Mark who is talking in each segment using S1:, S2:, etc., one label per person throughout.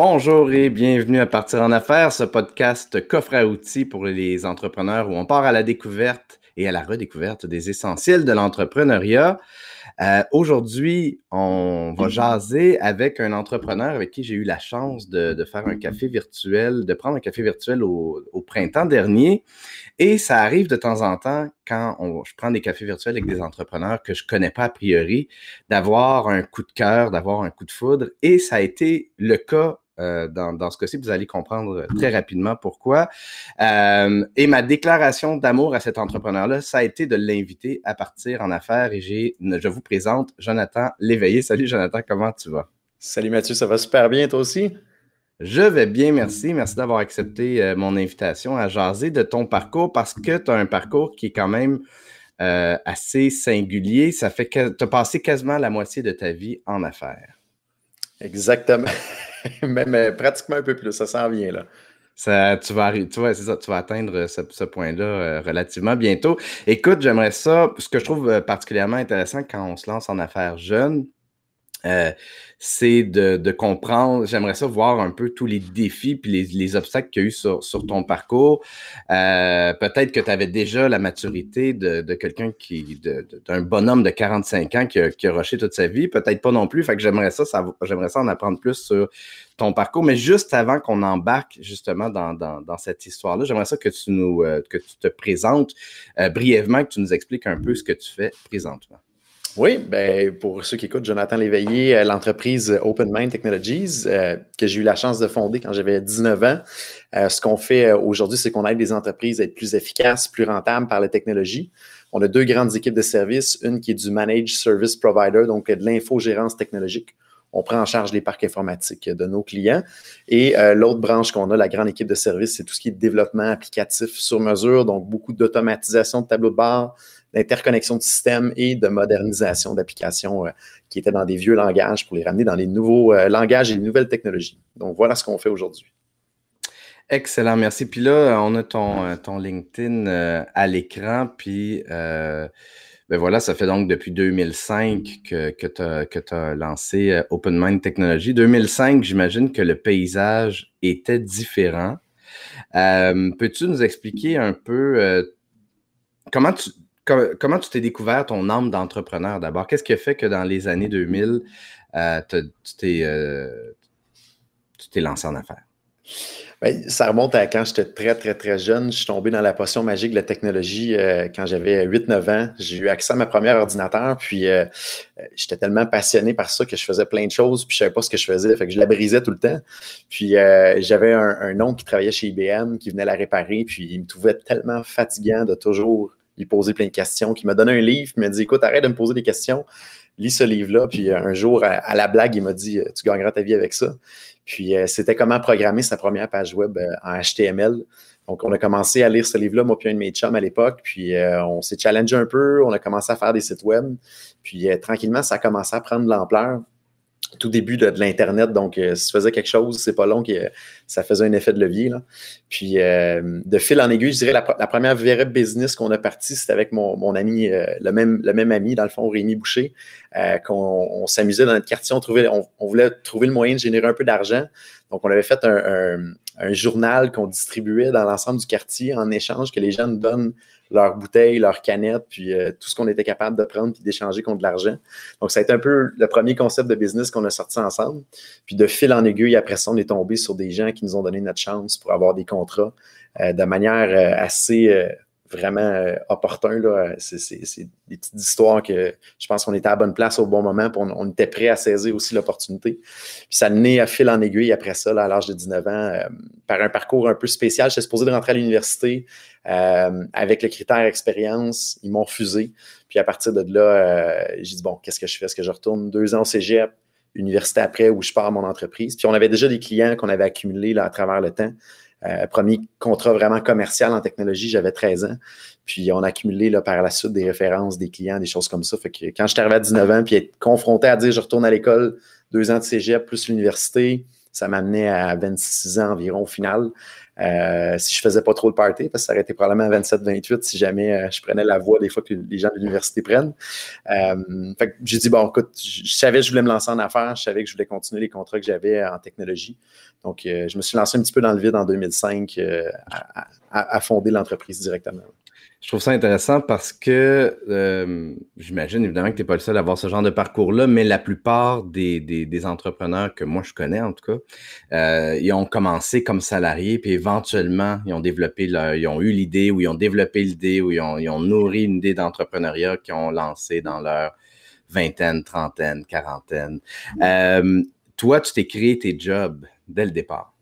S1: Bonjour et bienvenue à Partir en affaires, ce podcast coffre à outils pour les entrepreneurs où on part à la découverte et à la redécouverte des essentiels de l'entrepreneuriat. Euh, aujourd'hui, on va jaser avec un entrepreneur avec qui j'ai eu la chance de, faire un café virtuel, de prendre un café virtuel au, printemps dernier. Et ça arrive de temps en temps, quand je prends des cafés virtuels avec des entrepreneurs que je ne connais pas a priori, d'avoir un coup de cœur, d'avoir un coup de foudre. Et ça a été le cas euh, dans, ce cas-ci, vous allez comprendre très rapidement pourquoi. Euh, et ma déclaration d'amour à cet entrepreneur-là, ça a été de l'inviter à partir en affaires et j'ai, je vous présente Jonathan Léveillé. Salut Jonathan, comment tu vas?
S2: Salut Mathieu, ça va super bien, toi aussi?
S1: Je vais bien, merci. Merci d'avoir accepté euh, mon invitation à jaser de ton parcours parce que tu as un parcours qui est quand même assez singulier. Ça fait que tu as passé quasiment la moitié de ta vie en affaires.
S2: Exactement. Même euh, pratiquement un peu plus, ça s'en vient là.
S1: Ça, tu, vas, tu, atteindre ce, point-là euh, relativement bientôt. Écoute, j'aimerais ça, ce que je trouve euh, particulièrement intéressant quand on se lance en affaires jeunes, c'est de, comprendre, j'aimerais ça voir un peu tous les défis puis les, obstacles qu'il y a eu sur, ton parcours. Euh, peut-être que tu avais déjà la maturité de, quelqu'un qui, d'un bonhomme de 45 ans qui a, rushé toute sa vie, peut-être pas non plus. Fait que j'aimerais ça, j'aimerais ça en apprendre plus sur ton parcours. Mais juste avant qu'on embarque justement dans, cette histoire-là, j'aimerais ça que tu nous, euh, que tu te présentes euh, brièvement, que tu nous expliques un peu ce que tu fais présentement.
S2: Oui, ben, pour ceux qui écoutent, Jonathan Léveillé, euh, l'entreprise Open Mind Technologies, euh, que j'ai eu la chance de fonder quand j'avais 19 ans. Euh, ce qu'on fait aujourd'hui, c'est qu'on aide les entreprises à être plus efficaces, plus rentables par la technologie. On a deux grandes équipes de services, une qui est du Managed Service Provider, donc de l'infogérance technologique. On prend en charge les parcs informatiques de nos clients. Et l'autre branche qu'on a, la grande équipe de services, c'est tout ce qui est développement applicatif sur mesure, donc beaucoup d'automatisation de tableaux de bord, d'interconnexion de systèmes et de modernisation d'applications euh, qui étaient dans des vieux langages pour les ramener dans les nouveaux euh, langages et les nouvelles technologies. Donc, voilà ce qu'on fait aujourd'hui.
S1: Excellent, merci. Puis là, on a ton, euh, ton LinkedIn à l'écran, puis ben voilà, ça fait donc depuis 2005 que, que tu as, lancé Open Mind Technology. 2005, j'imagine que le paysage était différent. Peux-tu nous expliquer un peu comment tu, comment tu t'es découvert ton âme d'entrepreneur d'abord? Qu'est-ce qui a fait que dans les années 2000, euh, euh, tu t'es lancé en affaires?
S2: Ben, ça remonte à quand j'étais très, très, très jeune. Je suis tombé dans la potion magique de la technologie euh, quand j'avais 8-9 ans. J'ai eu accès à ma première ordinateur, puis j'étais tellement passionné par ça que je faisais plein de choses, puis je savais pas ce que je faisais, fait que je la brisais tout le temps. Puis j'avais un, un, oncle qui travaillait chez IBM, qui venait la réparer, puis il me trouvait tellement fatigant de toujours il posait plein de questions, qui m'a donné un livre, il m'a dit Écoute, arrête de me poser des questions, lis ce livre-là. Puis un jour, à, la blague, il m'a dit Tu gagneras ta vie avec ça. Puis euh, c'était comment programmer sa première page web euh, en HTML. Donc, on a commencé à lire ce livre-là, moi puis un de mes chums à l'époque. Puis euh, on s'est challengé un peu, on a commencé à faire des sites web. Puis tranquillement, ça a commencé à prendre de l'ampleur tout début de, l'Internet. Donc, euh, si tu faisais quelque chose, c'est pas long que ça faisait un effet de levier. Puis, euh, de fil en aiguille, je dirais la, première vraie business qu'on a parti, c'était avec mon, ami, euh, le, même, ami, dans le fond, Rémi Boucher, qu'on s'amusait dans notre quartier. On, voulait trouver le moyen de générer un peu d'argent. Donc, on avait fait un, journal qu'on distribuait dans l'ensemble du quartier en échange que les gens donnent leurs bouteilles, leurs canettes, puis euh, tout ce qu'on était capable de prendre puis d'échanger contre de l'argent. Donc, ça a été un peu le premier concept de business qu'on a sorti ensemble. Puis de fil en aiguille, après ça, on est tombé sur des gens qui nous ont donné notre chance pour avoir des contrats euh, de manière euh, assez vraiment euh, opportun. C'est, des petites histoires que je pense qu'on était à la bonne place au bon moment, puis on, était prêt à saisir aussi l'opportunité. Puis ça naît à fil en aiguille après ça, à l'âge de 19 ans, euh, par un parcours un peu spécial. J'étais supposé de rentrer à l'université euh, avec le critère expérience. Ils m'ont refusé. Puis à partir de là, j'ai dit, bon, qu'est-ce que je fais? Est-ce que je retourne? Deux ans au cégep? université après où je pars mon entreprise. Puis on avait déjà des clients qu'on avait accumulés là, à travers le temps. Euh, premier contrat vraiment commercial en technologie, j'avais 13 ans. Puis on a accumulé là, par la suite des références, des clients, des choses comme ça. Fait que quand je suis arrivé à 19 ans, puis être confronté à dire je retourne à l'école, deux ans de cégep plus l'université, ça m'amenait à 26 ans environ au final. Euh, si je faisais pas trop de party, parce que ça aurait été probablement à 27-28 si jamais euh, je prenais la voie des fois que les gens de l'université prennent. Euh, fait j'ai dit, bon, écoute, je savais que je voulais me lancer en affaires, je savais que je voulais continuer les contrats que j'avais en technologie. Donc, je me suis lancé un petit peu dans le vide en 2005 à, à, fonder l'entreprise directement.
S1: Je trouve ça intéressant parce que euh, j'imagine évidemment que tu n'es pas le seul à avoir ce genre de parcours-là, mais la plupart des, entrepreneurs que moi je connais en tout cas, euh, ils ont commencé comme salariés, puis éventuellement ils ont développé leur, ils ont eu l'idée ou ils ont développé l'idée ou ils ont, nourri une idée d'entrepreneuriat qu'ils ont lancé dans leur vingtaine, trentaine, quarantaine. Euh, toi, tu t'es créé tes jobs dès le départ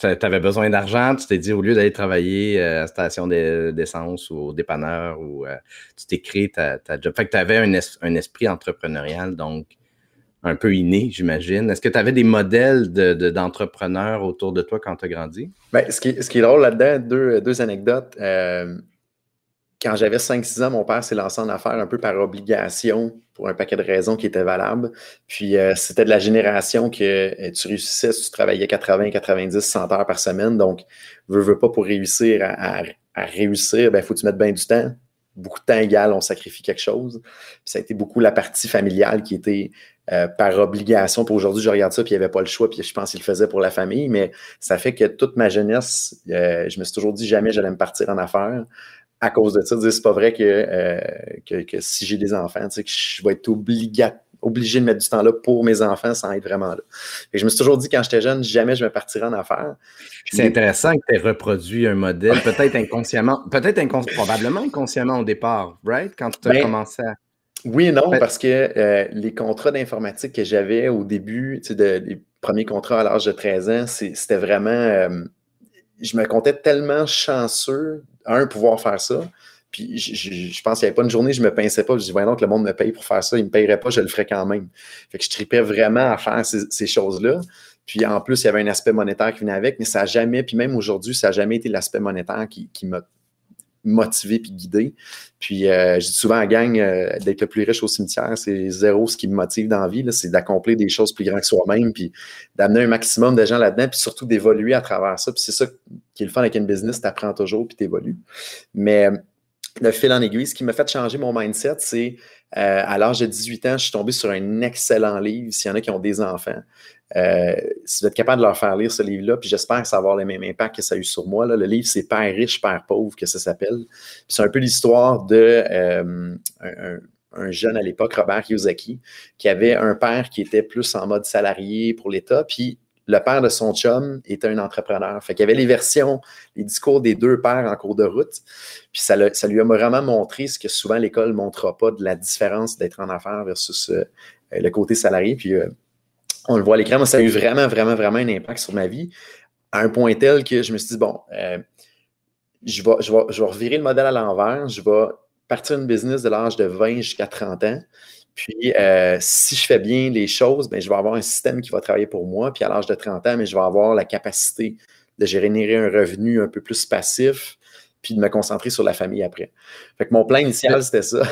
S1: tu avais besoin d'argent, tu t'es dit au lieu d'aller travailler euh, à la station d'essence ou au dépanneur, ou, euh, tu t'es créé ta, job. Fait que tu avais un, esprit entrepreneurial, donc un peu inné, j'imagine. Est-ce que tu avais des modèles d'entrepreneurs autour de toi quand tu as grandi?
S2: Ben, ce, qui, ce qui est drôle là-dedans, deux, deux anecdotes. Euh, quand j'avais 5-6 ans, mon père s'est lancé en affaires un peu par obligation pour un paquet de raisons qui étaient valables. Puis euh, c'était de la génération que euh, tu réussissais si tu travaillais 80, 90, 100 heures par semaine. Donc, veux, veux pas pour réussir à, réussir, il ben, faut que tu mettes bien du temps. Beaucoup de temps égal, on sacrifie quelque chose. Puis ça a été beaucoup la partie familiale qui était euh, par obligation. Pour aujourd'hui, je regarde ça, puis il n'y avait pas le choix, puis je pense qu'il le faisait pour la famille. Mais ça fait que toute ma jeunesse, je me suis toujours dit jamais j'allais me partir en affaires à cause de ça, c'est pas vrai euh, que, que, si j'ai des enfants, que je vais être obligé de mettre du temps là pour mes enfants sans être vraiment là. Et je me suis toujours dit quand j'étais jeune, jamais je me partirais en affaires.
S1: C'est intéressant que tu aies reproduit un modèle, peut-être inconsciemment, peut-être probablement inconsciemment au départ, right? Quand tu as ben, commencé à.
S2: Oui et non, parce que euh, les contrats d'informatique que j'avais au début, de, les premiers contrats à l'âge de 13 ans, c'était vraiment. Euh, je me comptais tellement chanceux un, pouvoir faire ça. Puis je, pense qu'il n'y avait pas une journée, je ne me pinçais pas. Je dis, voyons que le monde me paye pour faire ça. Il ne me payerait pas, je le ferais quand même. Fait que je tripais vraiment à faire ces, choses-là. Puis en plus, il y avait un aspect monétaire qui venait avec, mais ça n'a jamais, puis même aujourd'hui, ça n'a jamais été l'aspect monétaire qui, qui m'a motivé puis guidé. Puis euh, je dis souvent à la gang euh, d'être le plus riche au cimetière, c'est zéro ce qui me motive dans la vie, c'est d'accomplir des choses plus grandes que soi-même, puis d'amener un maximum de gens là-dedans, puis surtout d'évoluer à travers ça. Puis c'est ça qui est le fun avec une business, tu apprends toujours puis tu évolues. Mais le fil en aiguille, ce qui m'a fait changer mon mindset, c'est euh, à l'âge de 18 ans, je suis tombé sur un excellent livre, s'il y en a qui ont des enfants. Euh, si vous êtes capable de leur faire lire ce livre-là, puis j'espère que ça va avoir le même impact que ça a eu sur moi. Le livre, c'est Père riche, Père pauvre, que ça s'appelle. C'est un peu l'histoire de euh, un, jeune à l'époque, Robert Kiyosaki, qui avait un père qui était plus en mode salarié pour l'État, puis le père de son chum était un entrepreneur. Fait qu'il y avait les versions, les discours des deux pères en cours de route. Puis ça, lui a vraiment montré ce que souvent l'école ne montrera pas de la différence d'être en affaires versus euh, le côté salarié. Puis on le voit à l'écran, moi, ça a eu vraiment, vraiment, vraiment un impact sur ma vie, à un point tel que je me suis dit, bon, euh, je, vais, je, vais, je vais revirer le modèle à l'envers, je vais partir une business de l'âge de 20 jusqu'à 30 ans. Puis, euh, si je fais bien les choses, ben, je vais avoir un système qui va travailler pour moi. Puis, à l'âge de 30 ans, mais je vais avoir la capacité de générer un revenu un peu plus passif, puis de me concentrer sur la famille après. Fait que mon plan initial, c'était ça.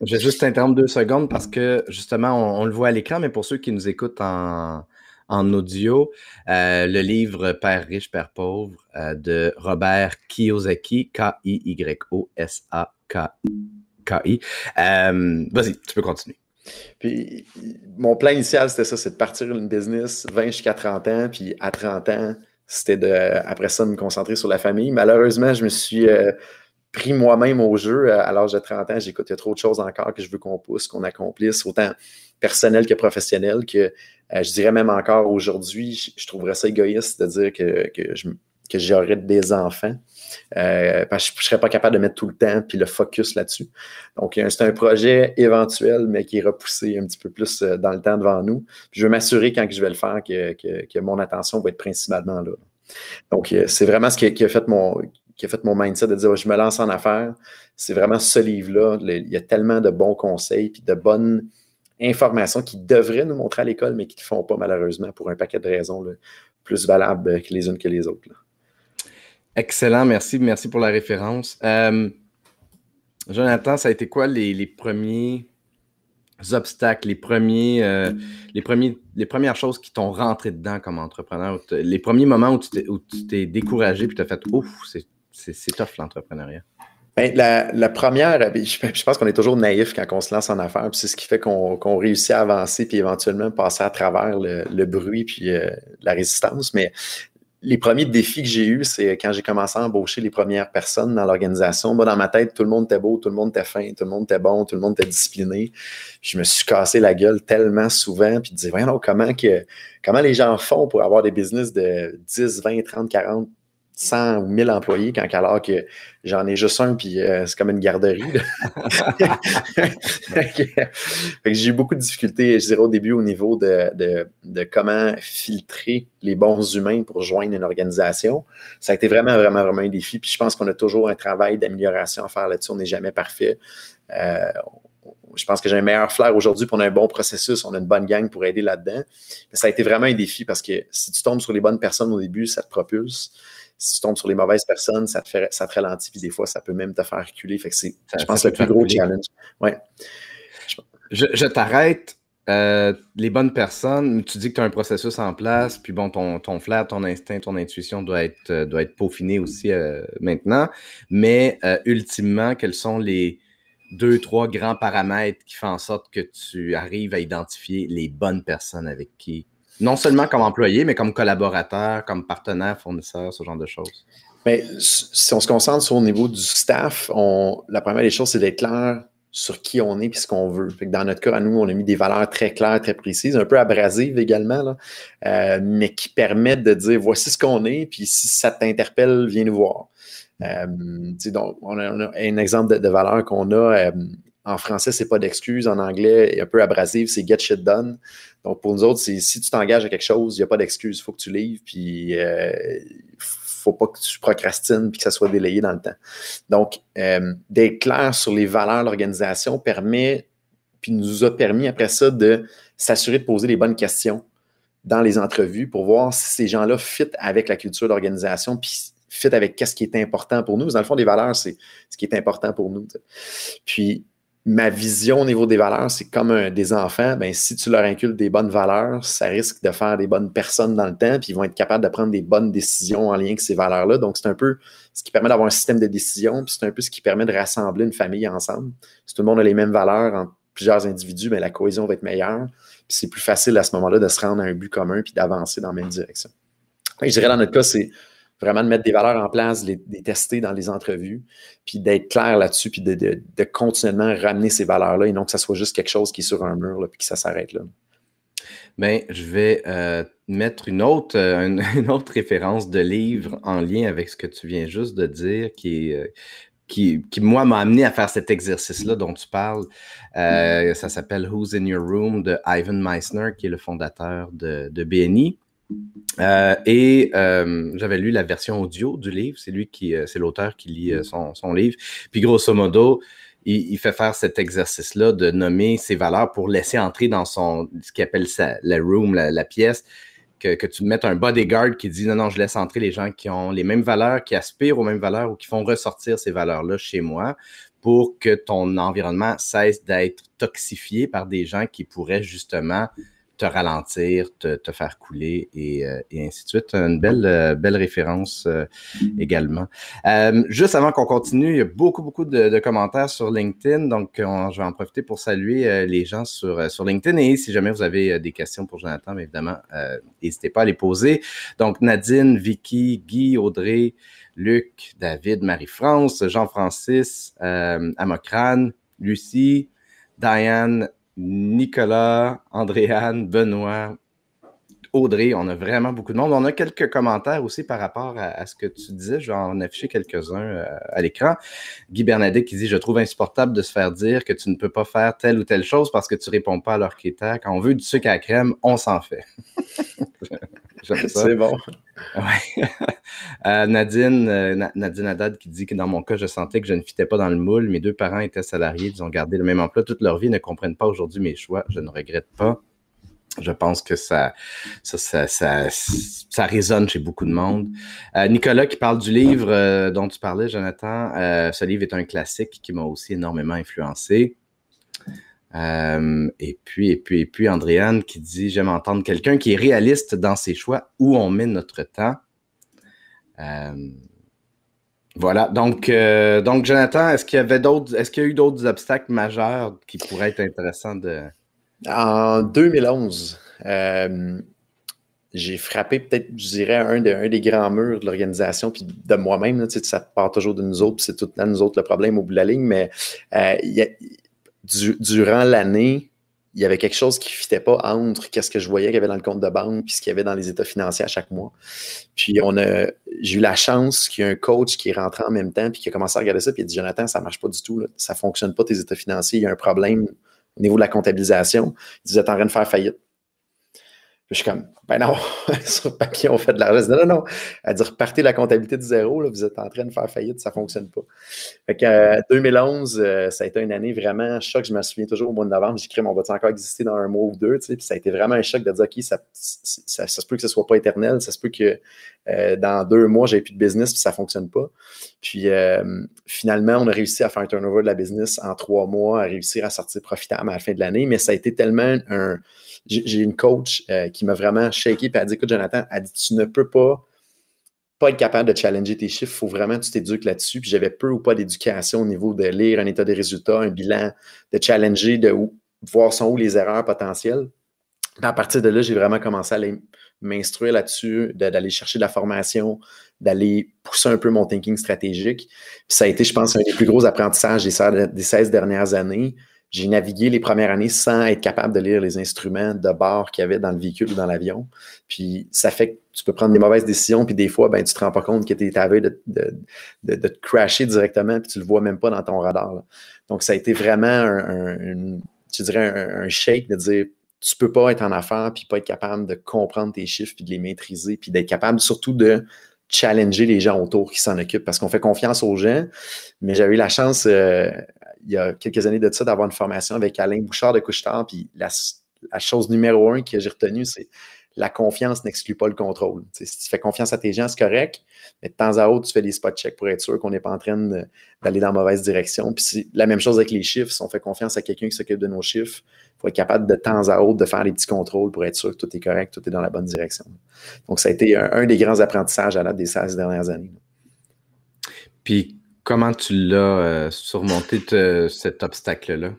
S1: Je vais juste t'interrompre deux secondes parce que justement, on, le voit à l'écran, mais pour ceux qui nous écoutent en, audio, euh, le livre Père riche, Père pauvre euh, de Robert Kiyosaki, K-I-Y-O-S-A-K-I. Euh, vas-y, tu peux continuer.
S2: Puis, mon plan initial, c'était ça, c'est de partir une business 20 jusqu'à 30 ans, puis à 30 ans, c'était de, après ça, me concentrer sur la famille. Malheureusement, je me suis pris moi-même au jeu à l'âge de 30 ans. J'écoute, il y a trop de choses encore que je veux qu'on pousse, qu'on accomplisse, autant personnel que professionnel, que euh, je dirais même encore aujourd'hui, je, trouverais ça égoïste de dire que, que j'aurais des enfants. Euh, parce que je ne serais pas capable de mettre tout le temps puis le focus là-dessus. Donc, euh, c'est un projet éventuel, mais qui est repoussé un petit peu plus dans le temps devant nous. je veux m'assurer quand je vais le faire que, que, mon attention va être principalement là. Donc, c'est vraiment ce qui a, fait mon, qui a fait mon mindset de dire je me lance en affaires. C'est vraiment ce livre-là. Il y a tellement de bons conseils et de bonnes informations qui devraient nous montrer à l'école, mais qui ne font pas malheureusement pour un paquet de raisons plus valables que les unes que les autres.
S1: Excellent, merci. Merci pour la référence. Euh, Jonathan, ça a été quoi les, premiers obstacles, les, premiers, euh, les, premiers, les premières choses qui t'ont rentré dedans comme entrepreneur, les premiers moments où tu t'es découragé puis tu as fait Ouf, c'est tough l'entrepreneuriat?
S2: Ben, la, première, je, pense qu'on est toujours naïf quand on se lance en affaires, c'est ce qui fait qu'on réussit à avancer puis éventuellement passer à travers le, bruit puis euh, la résistance. Mais les premiers défis que j'ai eus, c'est quand j'ai commencé à embaucher les premières personnes dans l'organisation. Moi, dans ma tête, tout le monde était beau, tout le monde était fin, tout le monde était bon, tout le monde était discipliné. Je me suis cassé la gueule tellement souvent, puis disais, voyons, comment, que, comment les gens font pour avoir des business de 10, 20, 30, 40 100 ou 1000 employés, quand alors que j'en ai juste un, puis euh, c'est comme une garderie. j'ai eu beaucoup de difficultés, je dirais, au début, au niveau de, de, comment filtrer les bons humains pour joindre une organisation. Ça a été vraiment, vraiment, vraiment un défi. Puis je pense qu'on a toujours un travail d'amélioration à faire là-dessus. On n'est jamais parfait. Euh, je pense que j'ai un meilleur flair aujourd'hui, pour on a un bon processus, on a une bonne gang pour aider là-dedans. Mais ça a été vraiment un défi parce que si tu tombes sur les bonnes personnes au début, ça te propulse si tu tombes sur les mauvaises personnes, ça te, fait, ça te ralentit, puis des fois, ça peut même te faire reculer. Fait que c'est, je pense, le plus gros challenge. Ouais.
S1: Je, t'arrête. Euh, les bonnes personnes, tu dis que tu as un processus en place, puis bon, ton, ton flair, ton instinct, ton intuition doit être, euh, doit être peaufiné aussi euh, maintenant. Mais ultimement, quels sont les deux, trois grands paramètres qui font en sorte que tu arrives à identifier les bonnes personnes avec qui non seulement comme employé, mais comme collaborateur, comme partenaire, fournisseur, ce genre de choses?
S2: Mais si on se concentre sur le niveau du staff, la première des choses, c'est d'être clair sur qui on est et ce qu'on veut. dans notre cas, à nous, on a mis des valeurs très claires, très précises, un peu abrasives également, euh, mais qui permettent de dire voici ce qu'on est, puis si ça t'interpelle, viens nous voir. Euh, donc, on a, un exemple de, de valeur qu'on a. Euh, en français, c'est pas d'excuse. En anglais, un peu abrasif, c'est get shit done. Donc, pour nous autres, c'est si tu t'engages à quelque chose, il n'y a pas d'excuse. Il faut que tu livres, puis il euh, faut pas que tu procrastines, puis que ça soit délayé dans le temps. Donc, euh, d'être clair sur les valeurs de l'organisation permet, puis nous a permis après ça de s'assurer de poser les bonnes questions dans les entrevues pour voir si ces gens-là fit avec la culture d'organisation, puis fit avec qu'est-ce qui est important pour nous. Dans le fond, les valeurs, c'est ce qui est important pour nous. Puis, ma vision au niveau des valeurs, c'est comme des enfants, ben, si tu leur inculques des bonnes valeurs, ça risque de faire des bonnes personnes dans le temps, puis ils vont être capables de prendre des bonnes décisions en lien avec ces valeurs-là. Donc, c'est un peu ce qui permet d'avoir un système de décision, puis c'est un peu ce qui permet de rassembler une famille ensemble. Si tout le monde a les mêmes valeurs en plusieurs individus, ben, la cohésion va être meilleure, puis c'est plus facile à ce moment-là de se rendre à un but commun, puis d'avancer dans la même direction. je dirais dans notre cas, c'est vraiment de mettre des valeurs en place, les, tester dans les entrevues, puis d'être clair là-dessus, puis de, continuellement ramener ces valeurs-là et non que ça soit juste quelque chose qui est sur un mur, là, puis que ça s'arrête là.
S1: Bien, je vais euh, mettre une autre, euh, une, autre référence de livre en lien avec ce que tu viens juste de dire, qui euh, qui, moi, m'a amené à faire cet exercice-là dont tu parles. ça s'appelle Who's in Your Room de Ivan Meissner, qui est le fondateur de, de BNI. Euh, et euh, j'avais lu la version audio du livre. C'est lui qui, euh, c'est l'auteur qui lit son, livre. Puis grosso modo, il, fait faire cet exercice-là de nommer ses valeurs pour laisser entrer dans son ce qu'il appelle ça, la room, la, pièce. Que, que, tu mettes un bodyguard qui dit non, non, je laisse entrer les gens qui ont les mêmes valeurs, qui aspirent aux mêmes valeurs ou qui font ressortir ces valeurs-là chez moi pour que ton environnement cesse d'être toxifié par des gens qui pourraient justement te ralentir, te, faire couler euh, et, ainsi de suite. Une belle, euh, belle référence euh, également. juste avant qu'on continue, il y a beaucoup, beaucoup de, commentaires sur LinkedIn, donc je vais en profiter pour saluer les gens sur, sur LinkedIn et si jamais vous avez des questions pour Jonathan, évidemment, n'hésitez pas à les poser. Donc Nadine, Vicky, Guy, Audrey, Luc, David, Marie-France, Jean-Francis, Amocrane, Lucie, Diane, Nicolas, Andréane, Benoît, Audrey, on a vraiment beaucoup de monde. On a quelques commentaires aussi par rapport à, ce que tu disais. Je vais en afficher quelques-uns euh, à l'écran. Guy Bernadette qui dit Je trouve insupportable de se faire dire que tu ne peux pas faire telle ou telle chose parce que tu ne réponds pas à leurs critères. Quand on veut du sucre à crème, on s'en fait.
S2: C'est bon.
S1: Euh, Nadine, euh, Nadine Haddad qui dit que dans mon cas, je sentais que je ne fitais pas dans le moule. Mes deux parents étaient salariés, ils ont gardé le même emploi toute leur vie, ne comprennent pas aujourd'hui mes choix. Je ne regrette pas. Je pense que ça, ça, ça, résonne chez beaucoup de monde. Euh, Nicolas qui parle du livre dont tu parlais, Jonathan. ce livre est un classique qui m'a aussi énormément influencé. Euh, et puis, et puis, et puis, Andréane qui dit J'aime entendre quelqu'un qui est réaliste dans ses choix, où on met notre temps. Euh, voilà. Donc, euh, donc Jonathan, est-ce qu'il y avait d'autres, est-ce qu'il y a eu d'autres obstacles majeurs qui pourraient être intéressants de.
S2: En 2011, j'ai frappé peut-être, je dirais, un, des grands murs de l'organisation, puis de moi-même. Tu sais, ça part toujours de nous autres, puis c'est tout là, nous autres le problème au bout de la ligne, mais il y a, durant l'année, il y avait quelque chose qui ne fitait pas entre qu'est-ce que je voyais qu'il y avait dans le compte de banque puis ce qu'il y avait dans les états financiers à chaque mois. Puis on a, j'ai eu la chance qu'il y ait un coach qui est rentré en même temps puis qui a commencé à regarder ça puis il a dit Jonathan, ça ne marche pas du tout, ça ne fonctionne pas tes états financiers, il y a un problème au niveau de la comptabilisation. Il disait, en train de faire faillite je suis comme, ben non, sur papier, on fait de l'argent. Non, non, non. Elle dit, repartez la comptabilité de zéro, là, vous êtes en train de faire faillite, ça ne fonctionne pas. Fait que 2011, euh, euh, ça a été une année vraiment choc. Je me souviens toujours au mois de novembre, j'ai mais on va encore exister dans un mois ou deux? Tu sais, puis ça a été vraiment un choc de dire, OK, ça, ça, se peut que ce ne soit pas éternel, ça se peut que euh, dans deux mois, j'ai plus de business, puis ça ne fonctionne pas. Puis finalement, on a réussi à faire un turnover de la business en trois mois, à réussir à sortir profitable à la fin de l'année, mais ça a été tellement un j'ai une coach euh, qui m'a vraiment shaké et a dit Écoute, Jonathan, elle dit Tu ne peux pas, pas être capable de challenger tes chiffres, il faut vraiment que tu t'éduques là-dessus. Puis j'avais peu ou pas d'éducation au niveau de lire un état des résultats, un bilan, de challenger, de voir sont où les erreurs potentielles. à partir de là, j'ai vraiment commencé à m'instruire là-dessus, d'aller chercher de la formation, d'aller pousser un peu mon thinking stratégique. Puis ça a été, je pense, un des plus gros apprentissages des 16 dernières années j'ai navigué les premières années sans être capable de lire les instruments de bord qu'il y avait dans le véhicule ou dans l'avion. Puis ça fait que tu peux prendre des mauvaises décisions, puis des fois, ben, tu te rends pas compte que tu es à de, de, de, te crasher directement, puis tu le vois même pas dans ton radar. Donc, ça a été vraiment un, tu dirais un, shake de dire tu peux pas être en affaires puis pas être capable de comprendre tes chiffres puis de les maîtriser puis d'être capable surtout de challenger les gens autour qui s'en occupent parce qu'on fait confiance aux gens. Mais j'avais eu la chance euh, il y a quelques années de ça, d'avoir une formation avec Alain Bouchard de Couchetard. Puis la, chose numéro un que j'ai retenue, c'est la confiance n'exclut pas le contrôle. si tu fais confiance à tes gens, c'est correct, mais de temps à autre, tu fais des spot checks pour être sûr qu'on n'est pas en train d'aller dans la mauvaise direction. Puis la même chose avec les chiffres. Si on fait confiance à quelqu'un qui s'occupe de nos chiffres, il faut être capable de temps à autre de faire des petits contrôles pour être sûr que tout est correct, tout est dans la bonne direction. Donc, ça a été un, des grands apprentissages à la des 16 dernières années.
S1: Puis, Comment tu l'as euh, surmonté cet obstacle-là?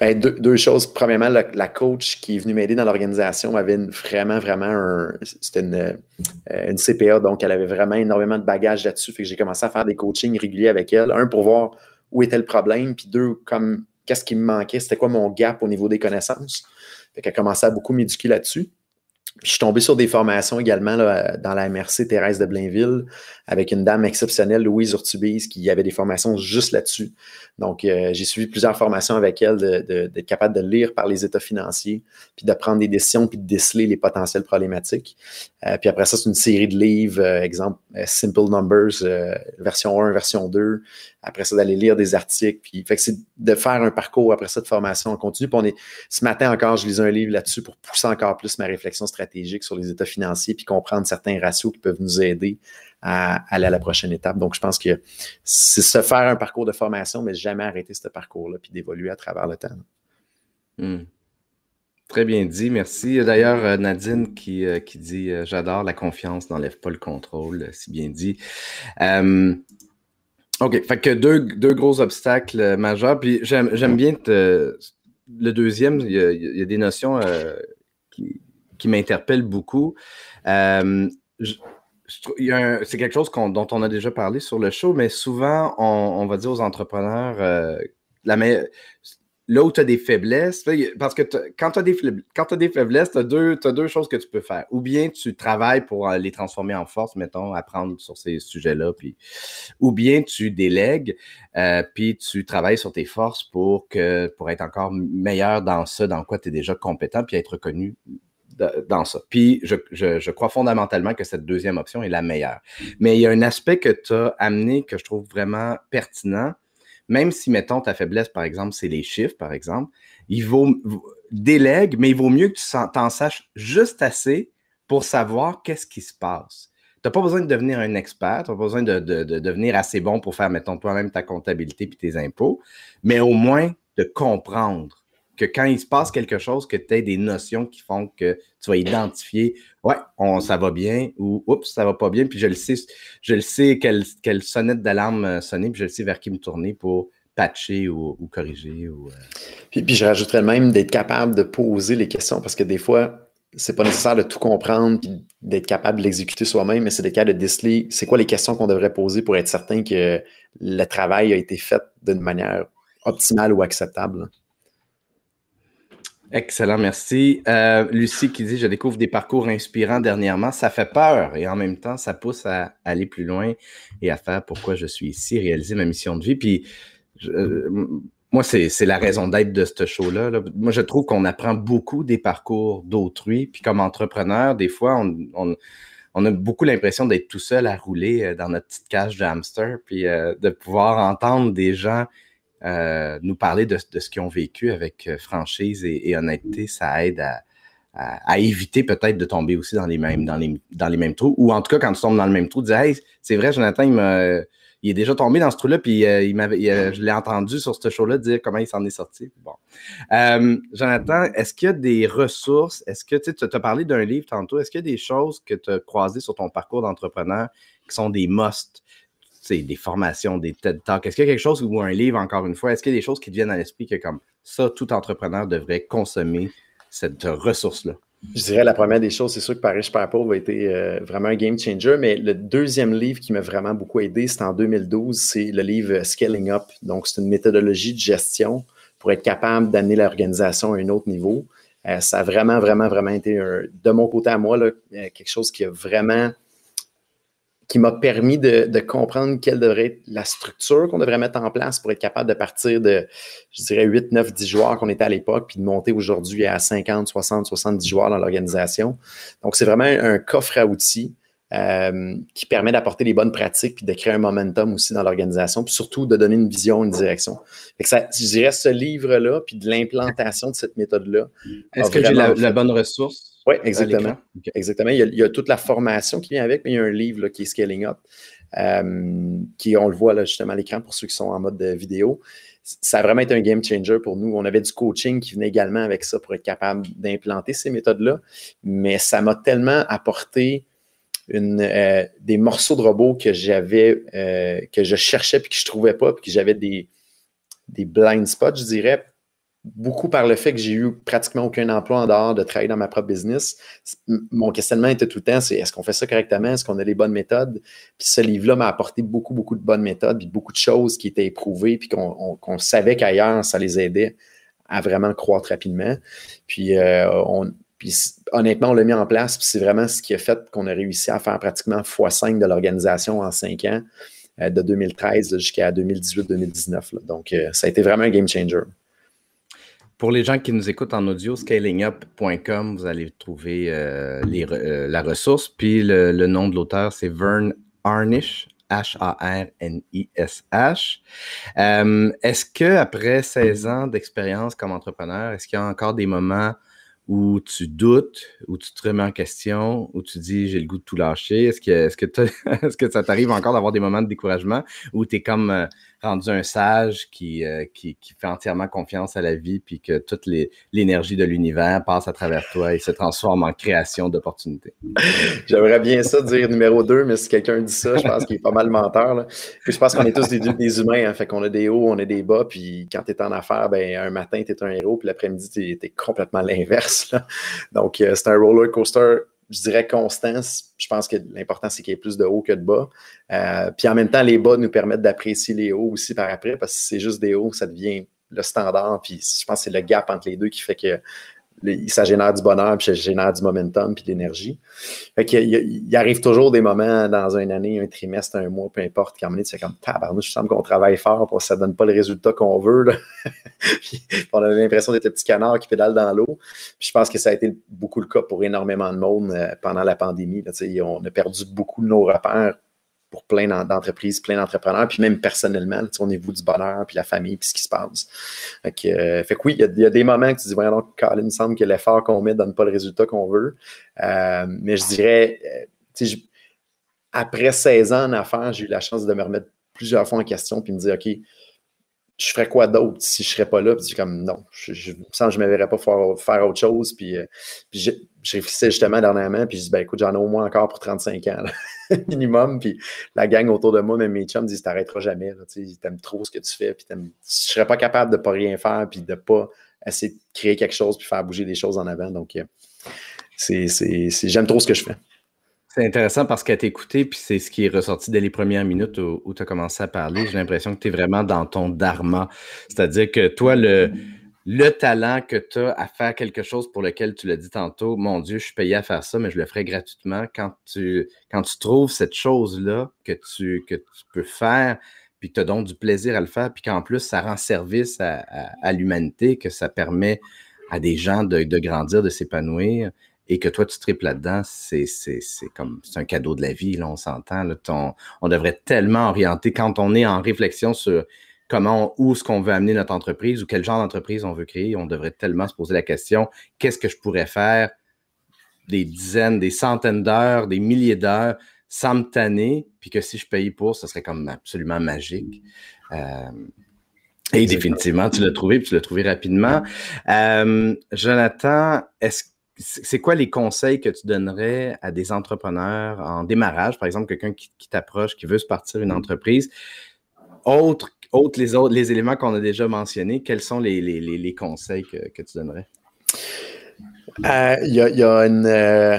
S2: Ben, deux, choses. Premièrement, la, coach qui est venue m'aider dans l'organisation avait vraiment, vraiment un. C'était une, euh, CPA, donc elle avait vraiment énormément de bagages là-dessus. Fait que j'ai commencé à faire des coachings réguliers avec elle. Un, pour voir où était le problème, puis deux, comme qu'est-ce qui me manquait, c'était quoi mon gap au niveau des connaissances. Fait qu'elle a commencé à beaucoup m'éduquer là-dessus je suis tombé sur des formations également dans la MRC Thérèse de Blainville avec une dame exceptionnelle, Louise Urtubise, qui avait des formations juste là-dessus. Donc, euh, j'ai suivi plusieurs formations avec elle d'être capable de lire par les états financiers, puis de prendre des décisions, puis de déceler les potentielles problématiques. Euh, puis après ça, c'est une série de livres, euh, exemple Simple Numbers, version 1, version 2. Après ça, d'aller lire des articles. Puis, fait que c'est de faire un parcours après ça de formation en continu. Puis on est, ce matin encore, je lisais un livre là-dessus pour pousser encore plus ma réflexion stratégique sur les états financiers, puis comprendre certains ratios qui peuvent nous aider à, aller à la prochaine étape. Donc, je pense que c'est se faire un parcours de formation, mais jamais arrêter ce parcours-là, puis d'évoluer à travers le temps.
S1: Hmm. Très bien dit, merci. D'ailleurs, euh, Nadine qui, euh, qui dit euh, J'adore la confiance, n'enlève pas le contrôle, si bien dit. OK, fait que deux, gros obstacles majeurs. Puis j'aime bien le deuxième, il y, a, des notions qui, qui m'interpellent beaucoup c'est quelque chose dont on a déjà parlé sur le show, mais souvent, on, va dire aux entrepreneurs, euh, la là où tu as des faiblesses, parce que quand tu as, as, des faiblesses, tu as, deux choses que tu peux faire. Ou bien tu travailles pour euh, les transformer en force, mettons, apprendre sur ces sujets-là, ou bien tu délègues, euh, puis tu travailles sur tes forces pour, que, pour être encore meilleur dans ça, dans quoi tu es déjà compétent, puis être reconnu dans ça. Puis je, crois fondamentalement que cette deuxième option est la meilleure. Mais il y a un aspect que tu as amené que je trouve vraiment pertinent, même si, mettons, ta faiblesse, par exemple, c'est les chiffres, par exemple, il vaut délègue, mais il vaut mieux que tu t'en saches juste assez pour savoir qu'est-ce qui se passe. Tu n'as pas besoin de devenir un expert, tu n'as pas besoin de, de, devenir assez bon pour faire, mettons, toi-même ta comptabilité puis tes impôts, mais au moins de comprendre que quand il se passe quelque chose, que tu aies des notions qui font que tu vas identifier, ouais, on, ça va bien ou oups, ça va pas bien, puis je le sais, je le sais quelle, quelle sonnette d'alarme euh, sonner, puis je le sais vers qui me tourner pour patcher ou, corriger. Ou, euh.
S2: puis, je rajouterais même d'être capable de poser les questions parce que des fois, c'est pas nécessaire de tout comprendre d'être capable de l'exécuter soi-même, mais c'est des cas de déceler c'est quoi les questions qu'on devrait poser pour être certain que le travail a été fait d'une manière optimale ou acceptable.
S1: Excellent, merci. Euh, Lucie qui dit Je découvre des parcours inspirants dernièrement. Ça fait peur et en même temps, ça pousse à aller plus loin et à faire pourquoi je suis ici, réaliser ma mission de vie. Puis, moi, c'est la raison d'être de ce show-là. Moi, je trouve qu'on apprend beaucoup des parcours d'autrui. Puis comme entrepreneur, des fois, on, a beaucoup l'impression d'être tout seul à rouler euh, dans notre petite cage de hamster, puis euh, de pouvoir entendre des gens euh, nous parler de, ce qu'ils ont vécu avec franchise et, honnêteté, ça aide à, éviter peut-être de tomber aussi dans les mêmes dans les, mêmes trous. Ou en tout cas, quand tu tombes dans le même trou, dire Hey, c'est vrai, Jonathan, il il est déjà tombé dans ce trou-là, puis euh, il je l'ai entendu sur ce show-là dire comment il s'en est sorti. Bon. Euh, Jonathan, est-ce qu'il y a des ressources? Est-ce que tu as parlé d'un livre tantôt? Est-ce qu'il y a des choses que tu as croisées sur ton parcours d'entrepreneur qui sont des musts? Des formations, des TED Talks. Est-ce qu'il y a quelque chose ou un livre, encore une fois, est-ce qu'il y a des choses qui te viennent à l'esprit que comme ça, tout entrepreneur devrait consommer cette ressource-là?
S2: Je dirais la première des choses, c'est sûr que Paris Super va été euh, vraiment un game changer, mais le deuxième livre qui m'a vraiment beaucoup aidé, c'est en 2012, c'est le livre Scaling Up. Donc, c'est une méthodologie de gestion pour être capable d'amener l'organisation à un autre niveau. Euh, ça a vraiment, vraiment, vraiment été, de mon côté à moi, euh, quelque chose qui a vraiment qui m'a permis de, comprendre quelle devrait être la structure qu'on devrait mettre en place pour être capable de partir de, je dirais, 8, 9, 10 joueurs qu'on était à l'époque, puis de monter aujourd'hui à 50, 60, 70 joueurs dans l'organisation. Donc, c'est vraiment un coffre à outils euh, qui permet d'apporter les bonnes pratiques puis de créer un momentum aussi dans l'organisation, puis surtout de donner une vision, une direction. Fait que ça, je dirais ce livre-là, puis de l'implantation de cette méthode-là.
S1: Est-ce que j'ai la, bonne ressource?
S2: Oui, exactement. Exactement. Il y, a, toute la formation qui vient avec, mais il y a un livre qui est Scaling Up, euh, qui, on le voit là, justement à l'écran pour ceux qui sont en mode vidéo ça a vraiment été un game changer pour nous. On avait du coaching qui venait également avec ça pour être capable d'implanter ces méthodes-là, mais ça m'a tellement apporté une, euh, des morceaux de robots que j'avais, euh, que je cherchais puis que je trouvais pas, puis que j'avais des, des blind spots, je dirais, beaucoup par le fait que j'ai eu pratiquement aucun emploi en dehors de travailler dans ma propre business. Mon questionnement était tout le temps, c'est est-ce qu'on fait ça correctement? Est-ce qu'on a les bonnes méthodes? Puis ce livre-là m'a apporté beaucoup, beaucoup de bonnes méthodes, puis beaucoup de choses qui étaient éprouvées, puis qu'on savait qu'ailleurs, ça les aidait à vraiment croître rapidement. Puis euh, honnêtement, on l'a mis en place, puis c'est vraiment ce qui a fait qu'on a réussi à faire pratiquement x5 de l'organisation en cinq ans, euh, de 2013 jusqu'à 2018-2019. Donc, euh, ça a été vraiment un game changer.
S1: Pour les gens qui nous écoutent en audio, scalingup.com, vous allez trouver euh, la ressource. Puis le, nom de l'auteur, c'est Vern Arnish, H-A-R-N-I-S-H. est-ce qu'après 16 ans d'expérience comme entrepreneur, est-ce qu'il y a encore des moments où tu doutes, où tu te remets en question, où tu dis j'ai le goût de tout lâcher? Est-ce que, que, est-ce que ça t'arrive encore d'avoir des moments de découragement où tu es comme euh, rendu un sage qui, euh, qui, qui, fait entièrement confiance à la vie, puis que toute l'énergie de l'univers passe à travers toi et se transforme en création d'opportunités.
S2: J'aimerais bien ça dire numéro deux, mais si quelqu'un dit ça, je pense qu'il est pas mal menteur. Là. je pense qu'on est tous des, humains, hein, fait qu'on a des hauts, on a des bas, puis quand tu es en affaires, ben, un matin, tu es un héros, puis l'après-midi, tu es, complètement l'inverse. Donc, euh, c'est un roller coaster je dirais constance. Je pense que l'important, c'est qu'il y ait plus de hauts que de bas. Euh, puis en même temps, les bas nous permettent d'apprécier les hauts aussi par après, parce que si c'est juste des hauts, ça devient le standard. Puis je pense que c'est le gap entre les deux qui fait que ça génère du bonheur, puis ça génère du momentum, puis de l'énergie. Fait qu'il il, arrive toujours des moments dans une année, un trimestre, un mois, peu importe, moment donné, tu fais comme tabarnouche, je sens qu'on travaille fort, pour ça donne pas le résultat qu'on veut. on a l'impression d'être le petit canard qui pédale dans l'eau. je pense que ça a été beaucoup le cas pour énormément de monde euh, pendant la pandémie. Là, on a perdu beaucoup de nos repères pour plein d'entreprises, plein d'entrepreneurs, puis même personnellement, niveau du bonheur, puis la famille, puis ce qui se passe. Fait que, euh, fait que oui, il y, a des moments que tu dis, voyons donc, Colin, il me semble que l'effort qu'on met ne donne pas le résultat qu'on veut. Euh, mais je dirais, euh, après 16 ans en affaires, j'ai eu la chance de me remettre plusieurs fois en question, puis me dire, OK, je ferais quoi d'autre si je serais pas là? Puis comme non, je, je, je me verrais pas faire, autre chose. Puis, puis je, réfléchissais justement dernièrement, puis je dis ben écoute, j'en ai au moins encore pour 35 ans, minimum. Puis la gang autour de moi, même mes chums, disent t'arrêteras jamais. Tu aimes trop ce que tu fais. Puis je serais pas capable de pas rien faire, puis de pas essayer de créer quelque chose, puis faire bouger les choses en avant. Donc, euh, j'aime trop ce que je fais.
S1: C'est intéressant parce qu'à t'écouter, puis c'est ce qui est ressorti dès les premières minutes où, tu as commencé à parler, j'ai l'impression que tu es vraiment dans ton dharma. C'est-à-dire que toi, le, le talent que tu as à faire quelque chose pour lequel tu l'as dit tantôt, mon Dieu, je suis payé à faire ça, mais je le ferai gratuitement. Quand tu, trouves cette chose-là que tu, que tu peux faire, puis que tu as donc du plaisir à le faire, puis qu'en plus, ça rend service à, l'humanité, que ça permet à des gens de, de grandir, de s'épanouir, et que toi, tu triples là-dedans, c'est comme c'est un cadeau de la vie, là, on s'entend. On devrait tellement orienter quand on est en réflexion sur comment, où est-ce qu'on veut amener notre entreprise ou quel genre d'entreprise on veut créer, on devrait tellement se poser la question qu'est-ce que je pourrais faire? Des dizaines, des centaines d'heures, des milliers d'heures sans me tanner, puis que si je paye pour, ce serait comme absolument magique. Euh, et définitivement, tu l'as trouvé, puis tu l'as trouvé rapidement. Euh, Jonathan, est-ce c'est quoi les conseils que tu donnerais à des entrepreneurs en démarrage, par exemple, quelqu'un qui, t'approche, qui veut se partir une entreprise? Autre, les autres, les éléments qu'on a déjà mentionnés, quels sont les, conseils que, tu donnerais?
S2: Euh, il y, a, euh,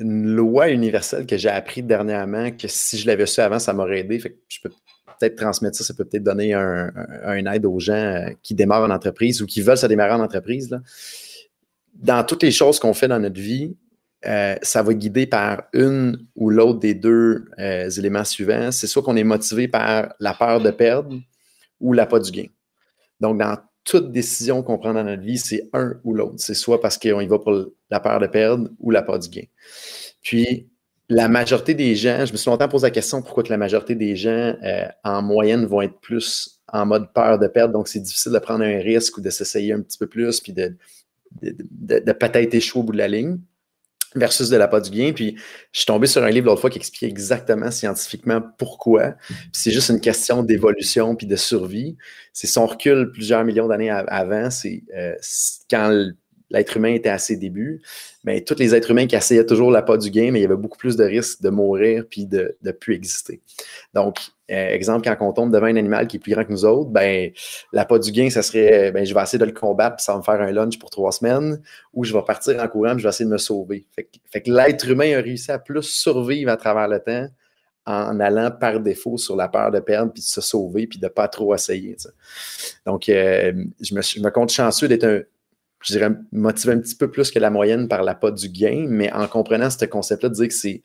S2: une, loi universelle que j'ai appris dernièrement que si je l'avais su avant, ça m'aurait aidé. je peux peut-être transmettre ça, ça peut peut-être donner un, aide aux gens euh, qui démarrent en entreprise ou qui veulent se démarrer en entreprise. Là dans toutes les choses qu'on fait dans notre vie, ça va guider par une ou l'autre des deux éléments suivants. C'est soit qu'on est motivé par la peur de perdre ou la pas du gain. Donc, dans toute décision qu'on prend dans notre vie, c'est un ou l'autre. C'est soit parce qu'on y va pour la peur de perdre ou la du gain. Puis, la majorité des gens, je me suis longtemps posé la question pourquoi que la majorité des gens, euh, en moyenne, vont être plus en mode peur de perdre? Donc, c'est difficile de prendre un risque ou de s'essayer un petit peu plus, puis de, de, peut-être échouer au bout de la ligne versus de la pas du gain. Puis je suis tombé sur un livre l'autre fois qui expliquait exactement scientifiquement pourquoi. c'est juste une question d'évolution puis de survie. C'est son recul plusieurs millions d'années avant, c'est euh, quand l'être humain était à ses débuts, mais tous les êtres humains qui essayaient toujours la pas du gain, mais il y avait beaucoup plus de risques de mourir puis de ne plus exister. Donc, euh, exemple, quand on tombe devant un animal qui est plus grand que nous autres, ben, la pas du gain, ça serait, ben, je vais essayer de le combattre, va me faire un lunch pour trois semaines, ou je vais partir en courant, puis je vais essayer de me sauver. Fait, que l'être humain a réussi à plus survivre à travers le temps en allant par défaut sur la peur de perdre, puis de se sauver, puis de ne pas trop essayer. Donc, euh, je, me, je me compte chanceux d'être un, je dirais, motivé un petit peu plus que la moyenne par la pas du gain, mais en comprenant ce concept-là, de dire que c'est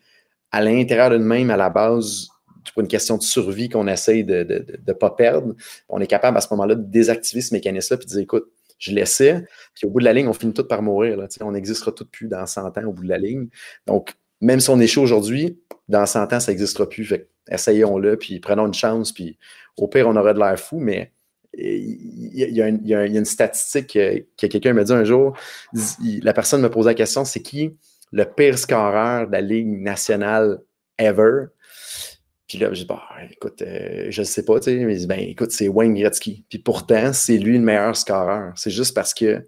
S2: à l'intérieur de nous-mêmes, à la base, pour une question de survie qu'on essaye de ne pas perdre, on est capable à ce moment-là de désactiver ce mécanisme-là et de dire écoute, je laissais, puis au bout de la ligne, on finit tout par mourir. Là, on n'existera tout plus dans 100 ans au bout de la ligne. Donc, même si on chaud aujourd'hui, dans 100 ans, ça n'existera plus. Fait essayons-le, puis prenons une chance, puis au pire, on aura de l'air fou, mais il y, a une, y, a une statistique que, quelqu'un m'a dit un jour. La personne me posait la question c'est qui le pire scoreur de la Ligue nationale ever? Puis là, je dis, bah, écoute, euh, je ne sais pas, tu sais, mais ben, écoute, c'est Wayne Gretzky. Puis pourtant, c'est lui le meilleur scoreur. C'est juste parce qu'il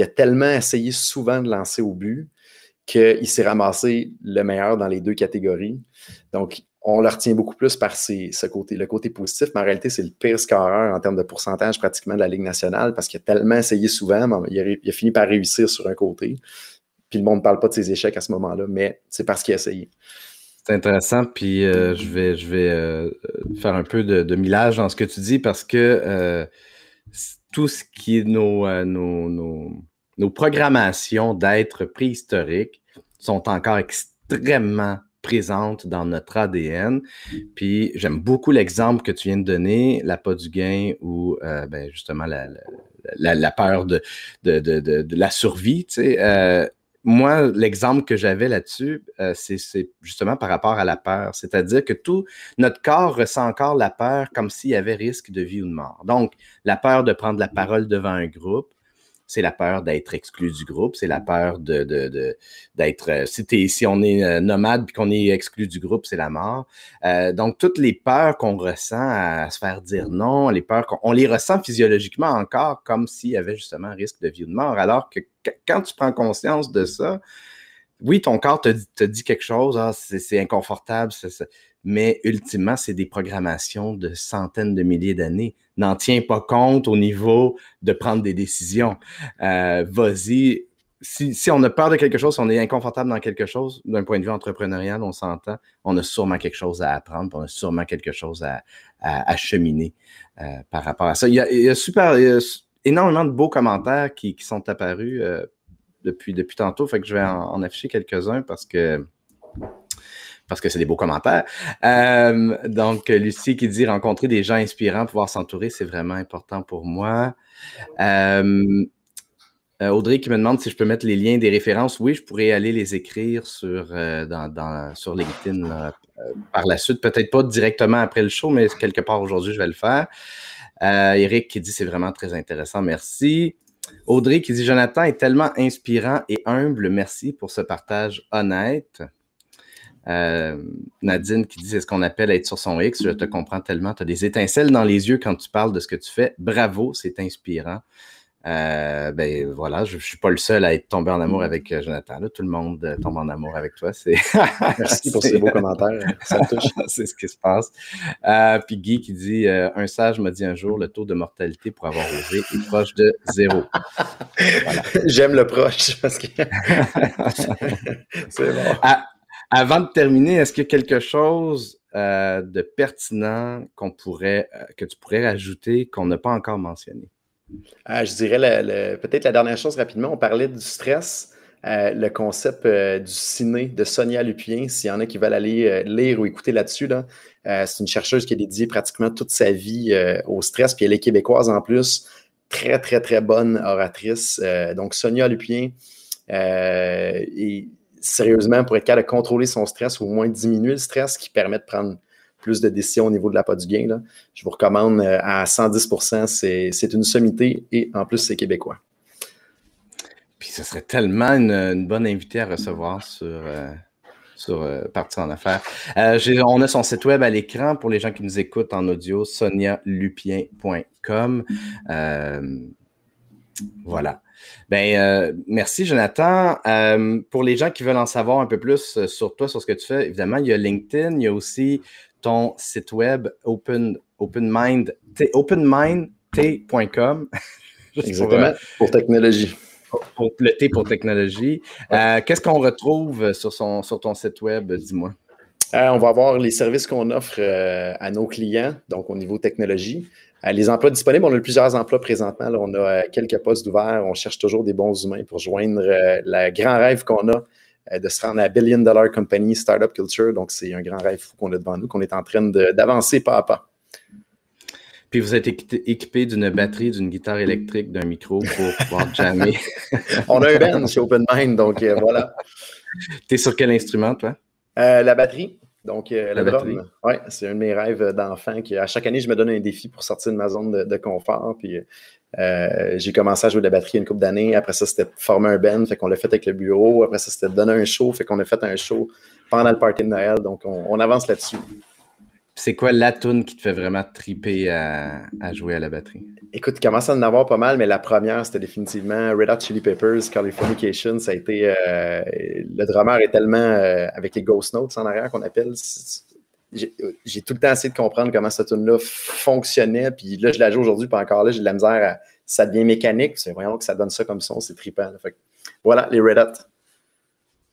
S2: a tellement essayé souvent de lancer au but qu'il s'est ramassé le meilleur dans les deux catégories. Donc, on le retient beaucoup plus par ce côté, le côté positif, mais en réalité, c'est le pire scoreur en termes de pourcentage pratiquement de la Ligue nationale parce qu'il a tellement essayé souvent, il il a, fini par réussir sur un côté. Puis le monde ne parle pas de ses échecs à ce moment-là, mais c'est parce qu'il a essayé.
S1: C'est intéressant, puis euh, je vais, euh, faire un peu de, de, millage dans ce que tu dis parce que euh, tout ce qui est nos, programmations d'être préhistoriques sont encore extrêmement présentes dans notre ADN. Puis j'aime beaucoup l'exemple que tu viens de donner, la pas du gain ou ben, justement la, peur de, la survie. Moi, l'exemple que j'avais là-dessus, euh, c'est justement par rapport à la peur. C'est-à-dire que tout notre corps ressent encore la peur comme s'il y avait risque de vie ou de mort. Donc, la peur de prendre la parole devant un groupe, c'est la peur d'être exclu du groupe, c'est la peur de, d'être. Euh, si, si on est euh, nomade puis qu'on est exclu du groupe, c'est la mort. Euh, donc, toutes les peurs qu'on ressent à, se faire dire non, les peurs qu'on on les ressent physiologiquement encore comme s'il y avait justement un risque de vie ou de mort. Alors que quand tu prends conscience de ça, oui, ton corps te, te dit quelque chose, ah, c'est inconfortable, mais ultimement, c'est des programmations de centaines de milliers d'années. N'en tiens pas compte au niveau de prendre des décisions. Euh, Vas-y. Si, on a peur de quelque chose, si on est inconfortable dans quelque chose, d'un point de vue entrepreneurial, on s'entend, on a sûrement quelque chose à apprendre, on a sûrement quelque chose à, à, cheminer euh, par rapport à ça. Il y a, il y a super, énormément de beaux commentaires qui, qui sont apparus. Euh, depuis, depuis tantôt, fait que je vais en, afficher quelques-uns parce que parce que c'est des beaux commentaires. Euh, donc, Lucie qui dit rencontrer des gens inspirants, pouvoir s'entourer, c'est vraiment important pour moi. Euh, euh, Audrey qui me demande si je peux mettre les liens des références. Oui, je pourrais aller les écrire sur, LinkedIn par la suite. Peut-être pas directement après le show, mais quelque part aujourd'hui, je vais le faire. Eric qui dit c'est vraiment très intéressant. Merci. Audrey qui dit Jonathan est tellement inspirant et humble. Merci pour ce partage honnête. Euh, Nadine qui dit c'est ce qu'on appelle être sur son X. Je te comprends tellement. Tu as des étincelles dans les yeux quand tu parles de ce que tu fais. Bravo, c'est inspirant. Euh, ben voilà, je ne suis pas le seul à être tombé en amour avec euh, Jonathan. tout le monde tombe en amour avec toi.
S2: Merci pour ces beaux commentaires. Ça me touche.
S1: c'est ce qui se passe. puis Guy qui dit Un sage m'a dit un jour le taux de mortalité pour avoir osé est proche de zéro.
S2: J'aime le proche parce que
S1: c'est bon. Avant de terminer, est-ce qu'il y a quelque chose de pertinent qu'on pourrait, que tu pourrais ajouter qu'on n'a pas encore mentionné?
S2: Ah, je dirais peut-être la dernière chose rapidement, on parlait du stress. Euh, le concept euh, du ciné de Sonia Lupien, s'il y en a qui veulent aller euh, lire ou écouter là-dessus, là, c'est une chercheuse qui a dédié pratiquement toute sa vie au stress, puis elle est québécoise en plus, très, très, très bonne oratrice. donc, Sonia Lupien, et sérieusement, pour être capable de contrôler son stress ou au moins diminuer le stress qui permet de prendre plus de décisions au niveau de la du gain. Je vous recommande euh, à 110% c'est une sommité et en plus, c'est québécois.
S1: Puis ce serait tellement une, bonne invitée à recevoir sur, euh, sur euh, Partir en affaires. on a son site web à l'écran pour les gens qui nous écoutent en audio, sonialupien.com. voilà. Ben, merci, Jonathan. pour les gens qui veulent en savoir un peu plus sur toi, sur ce que tu fais, évidemment, il y a LinkedIn, il y a aussi ton site web open, openmind, openmindt.com.
S2: Exactement, pour, technologie.
S1: Pour, le T pour technologie. Euh, qu'est-ce qu'on retrouve sur, son, sur ton site web, dis-moi?
S2: Euh, on va avoir les services qu'on offre euh, à nos clients, donc au niveau technologie. Les emplois disponibles, on a plusieurs emplois présentement. on a quelques postes ouverts. On cherche toujours des bons humains pour joindre le grand rêve qu'on a euh, de se rendre à Billion Dollar Company, Startup Culture. Donc, c'est un grand rêve qu'on a devant nous, qu'on est en train d'avancer pas à pas.
S1: Puis vous êtes équipé d'une batterie, d'une guitare électrique, d'un micro pour pouvoir jammer.
S2: On a un band chez Open Mind, donc euh, voilà.
S1: Tu es sur quel instrument, toi?
S2: Euh, la batterie. Donc, la batterie. Oui, c'est un de mes rêves d'enfant. À chaque année, je me donne un défi pour sortir de ma zone de, de confort. Puis euh, j'ai commencé à jouer de la batterie une couple d'années. Après ça, c'était former un band, fait qu'on l'a fait avec le bureau. Après ça, c'était donner un show, fait qu'on a fait un show pendant le party de Noël. Donc, on, avance là-dessus.
S1: C'est quoi la tune qui te fait vraiment triper à, jouer à la batterie?
S2: Écoute, il commence à en avoir pas mal, mais la première, c'était définitivement Red Hot Chili Peppers, Californication. Ça a été. Euh, le drummer est tellement euh, avec les ghost notes en arrière qu'on appelle. J'ai tout le temps essayé de comprendre comment cette tune-là fonctionnait. Puis là, je la joue aujourd'hui, pas encore là, j'ai de la misère à. Ça devient mécanique. C'est vraiment que ça donne ça comme son, c'est trippant. voilà, les Red Hot.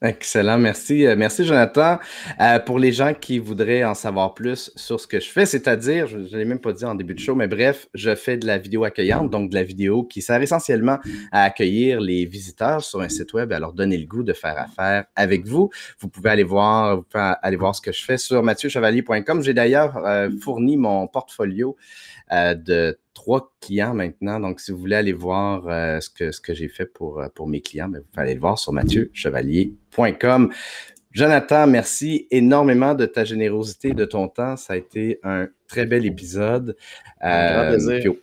S1: Excellent, merci. Euh, merci, Jonathan. Euh, pour les gens qui voudraient en savoir plus sur ce que je fais, c'est-à-dire, je ne l'ai même pas dit en début de show, mais bref, je fais de la vidéo accueillante, donc de la vidéo qui sert essentiellement à accueillir les visiteurs sur un site web, à leur donner le goût de faire affaire avec vous. Vous pouvez aller voir, vous pouvez aller voir ce que je fais sur mathieuchevalier.com. J'ai d'ailleurs euh, fourni mon portfolio de trois clients maintenant. Donc, si vous voulez aller voir euh, ce que, ce que j'ai fait pour, euh, pour mes clients, ben, vous pouvez aller le voir sur mathieuchevalier.com. Jonathan, merci énormément de ta générosité et de ton temps. Ça a été un très bel épisode.
S2: Un grand euh, plaisir.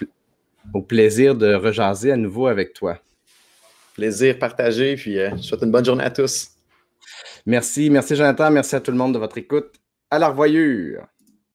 S1: Au, plaisir de rejaser à nouveau avec toi.
S2: Plaisir partagé, puis je souhaite une bonne journée à tous.
S1: Merci, merci Jonathan, merci à tout le monde de votre écoute. À la revoyure!